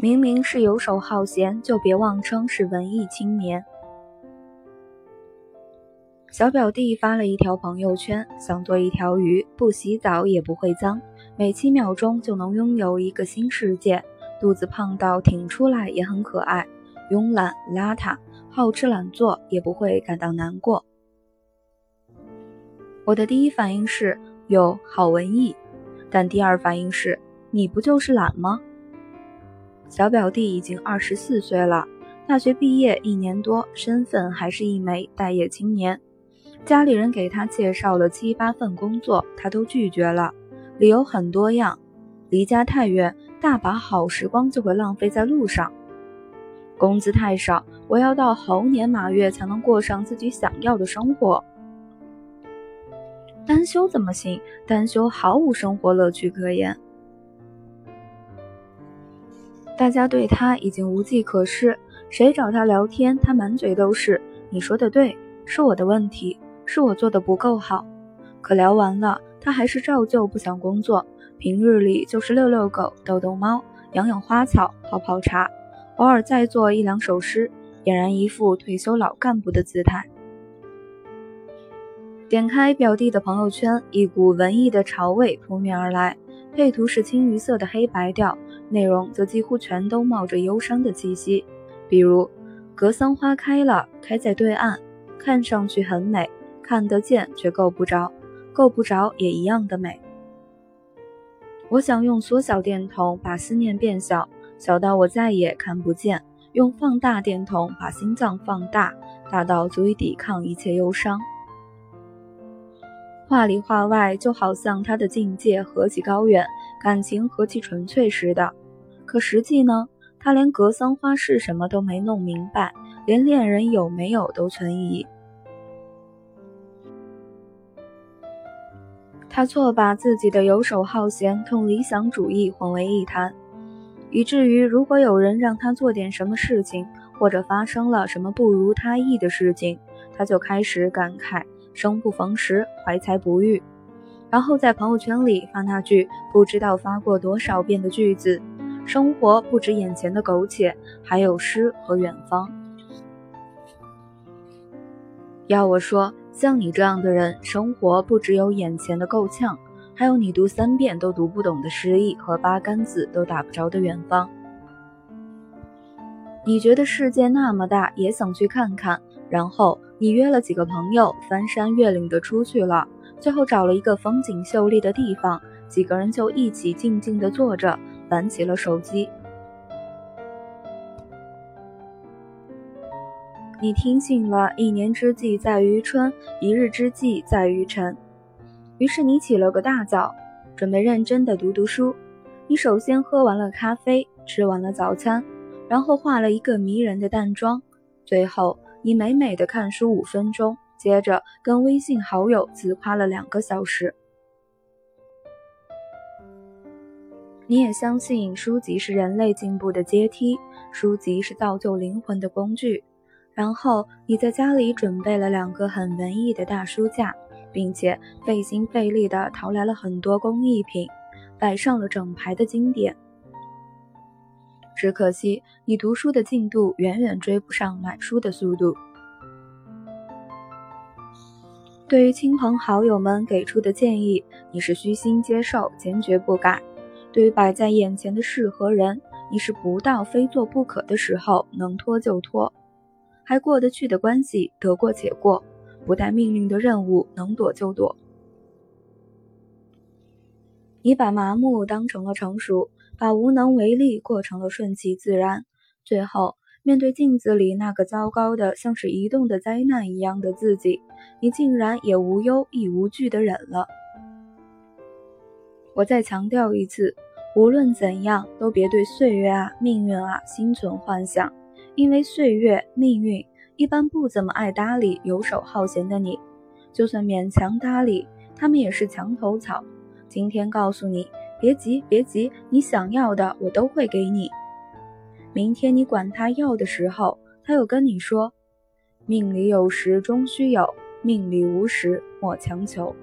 明明是游手好闲，就别妄称是文艺青年。小表弟发了一条朋友圈，想做一条鱼，不洗澡也不会脏，每七秒钟就能拥有一个新世界。肚子胖到挺出来也很可爱，慵懒邋遢，好吃懒做也不会感到难过。我的第一反应是有好文艺，但第二反应是你不就是懒吗？小表弟已经二十四岁了，大学毕业一年多，身份还是一枚待业青年。家里人给他介绍了七八份工作，他都拒绝了，理由很多样：离家太远，大把好时光就会浪费在路上；工资太少，我要到猴年马月才能过上自己想要的生活；单休怎么行？单休毫无生活乐趣可言。大家对他已经无计可施，谁找他聊天，他满嘴都是“你说的对，是我的问题，是我做的不够好”。可聊完了，他还是照旧不想工作，平日里就是遛遛狗、逗逗猫、养养花草、泡泡茶，偶尔再做一两首诗，俨然一副退休老干部的姿态。点开表弟的朋友圈，一股文艺的潮味扑面而来，配图是清一色的黑白调。内容则几乎全都冒着忧伤的气息，比如“格桑花开了，开在对岸，看上去很美，看得见却够不着，够不着也一样的美。”我想用缩小电筒把思念变小，小到我再也看不见；用放大电筒把心脏放大，大到足以抵抗一切忧伤。话里话外，就好像他的境界何其高远，感情何其纯粹似的。可实际呢，他连格桑花是什么都没弄明白，连恋人有没有都存疑。他错把自己的游手好闲同理想主义混为一谈，以至于如果有人让他做点什么事情，或者发生了什么不如他意的事情，他就开始感慨。生不逢时，怀才不遇，然后在朋友圈里发那句不知道发过多少遍的句子：生活不止眼前的苟且，还有诗和远方。要我说，像你这样的人，生活不只有眼前的够呛，还有你读三遍都读不懂的诗意和八竿子都打不着的远方。你觉得世界那么大，也想去看看，然后。你约了几个朋友，翻山越岭的出去了，最后找了一个风景秀丽的地方，几个人就一起静静的坐着，玩起了手机。你听信了一年之计在于春，一日之计在于晨。于是你起了个大早，准备认真的读读书。你首先喝完了咖啡，吃完了早餐，然后化了一个迷人的淡妆，最后。你美美的看书五分钟，接着跟微信好友自夸了两个小时。你也相信书籍是人类进步的阶梯，书籍是造就灵魂的工具。然后你在家里准备了两个很文艺的大书架，并且费心费力地淘来了很多工艺品，摆上了整排的经典。只可惜，你读书的进度远远追不上买书的速度。对于亲朋好友们给出的建议，你是虚心接受，坚决不改；对于摆在眼前的事和人，你是不到非做不可的时候能拖就拖，还过得去的关系得过且过，不带命令的任务能躲就躲。你把麻木当成了成熟。把无能为力过成了顺其自然，最后面对镜子里那个糟糕的像是移动的灾难一样的自己，你竟然也无忧亦无惧的忍了。我再强调一次，无论怎样，都别对岁月啊、命运啊心存幻想，因为岁月、命运一般不怎么爱搭理游手好闲的你，就算勉强搭理，他们也是墙头草。今天告诉你。别急，别急，你想要的我都会给你。明天你管他要的时候，他又跟你说：“命里有时终须有，命里无时莫强求。”